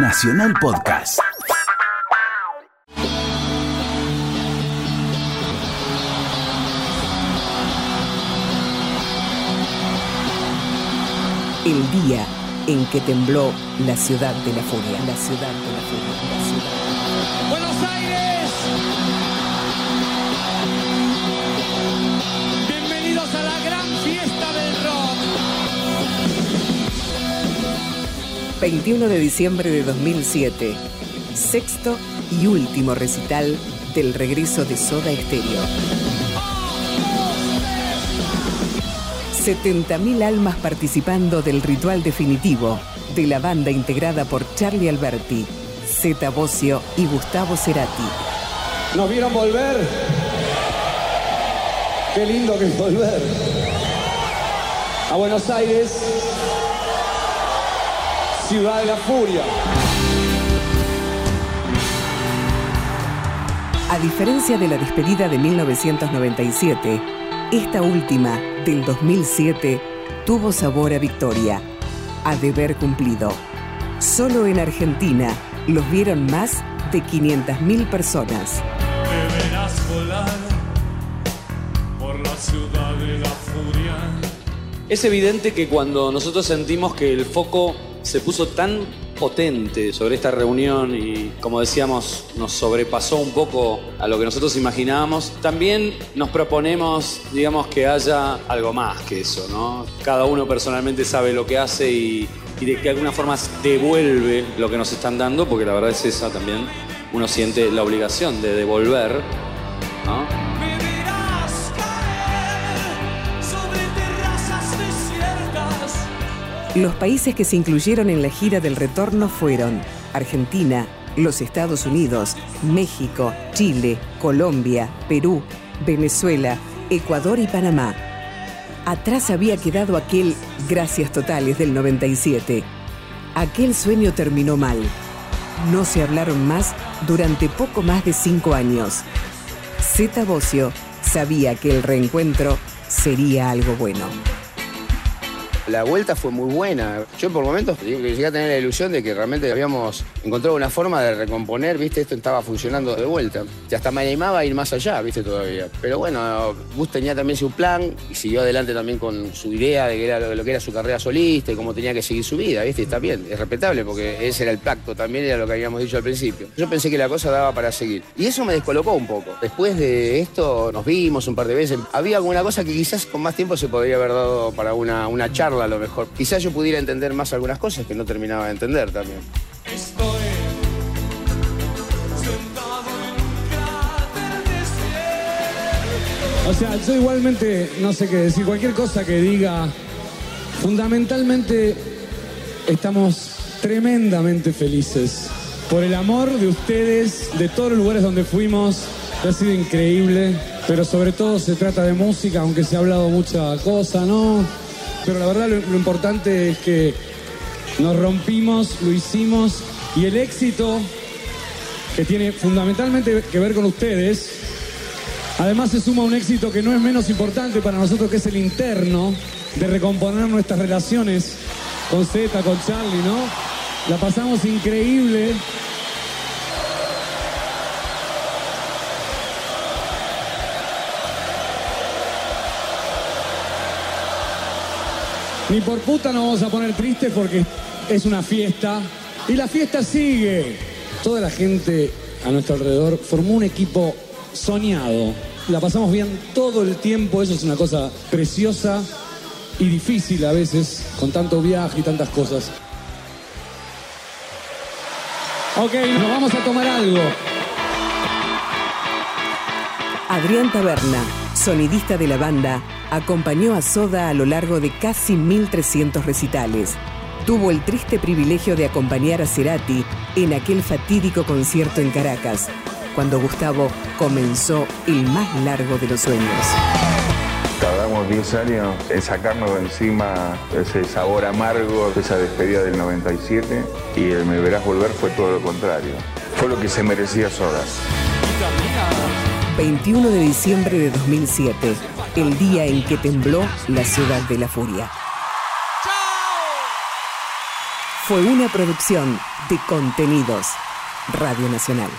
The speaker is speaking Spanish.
Nacional Podcast. El día en que tembló la ciudad de la furia, la ciudad de la furia, la ciudad. 21 de diciembre de 2007, sexto y último recital del regreso de Soda Stereo. 70.000 almas participando del ritual definitivo de la banda integrada por Charlie Alberti, Zeta Bocio y Gustavo Cerati. ¿Nos vieron volver? Qué lindo que es volver. A Buenos Aires, ciudad de la furia. A diferencia de la despedida de 1997, esta última, del 2007, tuvo sabor a victoria, a deber cumplido. Solo en Argentina los vieron más de 500.000 personas. Deberás volar por la ciudad de la furia. Es evidente que cuando nosotros sentimos que el foco se puso tan potente sobre esta reunión y, como decíamos, nos sobrepasó un poco a lo que nosotros imaginábamos, también nos proponemos, digamos, que haya algo más que eso, ¿no? Cada uno personalmente sabe lo que hace y, de que alguna forma devuelve lo que nos están dando, porque la verdad es esa también. Uno siente la obligación de devolver, Los países que se incluyeron en la gira del retorno fueron Argentina, los Estados Unidos, México, Chile, Colombia, Perú, Venezuela, Ecuador y Panamá. Atrás había quedado aquel Gracias Totales del 97. Aquel sueño terminó mal. No se hablaron más durante poco más de cinco años. Zeta Bocio sabía que el reencuentro sería algo bueno. La vuelta fue muy buena. Yo por momentos llegué a tener la ilusión de que realmente habíamos encontrado una forma de recomponer, ¿viste? Esto estaba funcionando de vuelta. Y hasta me animaba a ir más allá, ¿viste? Todavía. Pero bueno, Gus tenía también su plan y siguió adelante también con su idea de que era lo, que era su carrera solista y cómo tenía que seguir su vida, ¿viste? Está bien, es respetable porque ese era el pacto, también era lo que habíamos dicho al principio. Yo pensé que la cosa daba para seguir. Y eso me descolocó un poco. Después de esto nos vimos un par de veces. Había alguna cosa que quizás con más tiempo se podría haber dado para una charla a lo mejor. Quizás yo pudiera entender más algunas cosas que no terminaba de entender también. Estoy sentado en un cráter desierto. O sea, yo igualmente no sé qué decir. Cualquier cosa que diga, fundamentalmente estamos tremendamente felices por el amor de ustedes, de todos los lugares donde fuimos. Ha sido increíble, pero sobre todo se trata de música, aunque se ha hablado mucha cosa, ¿no? Pero la verdad lo, importante es que nos rompimos, lo hicimos y el éxito que tiene fundamentalmente que ver con ustedes Además se suma un éxito que no es menos importante para nosotros, que es el interno de recomponer nuestras relaciones con Z, con Charlie, ¿no? La pasamos increíble. Ni por puta nos vamos a poner tristes porque es una fiesta. Y la fiesta sigue. Toda la gente a nuestro alrededor formó un equipo soñado. La pasamos bien todo el tiempo, eso es una cosa preciosa y difícil a veces, con tanto viaje y tantas cosas. Ok, nos vamos a tomar algo. Adrián Taberna, sonidista de la banda, acompañó a Soda a lo largo de casi 1.300 recitales. Tuvo el triste privilegio de acompañar a Cerati en aquel fatídico concierto en Caracas, cuando Gustavo comenzó el más largo de los sueños. Tardamos 10 años en sacarnos de encima ese sabor amargo de esa despedida del 97 y el Me Verás Volver fue todo lo contrario. Fue lo que se merecía Sodas. 21 de diciembre de 2007, el día en que tembló la ciudad de la furia. fue una producción de contenidos. Radio Nacional.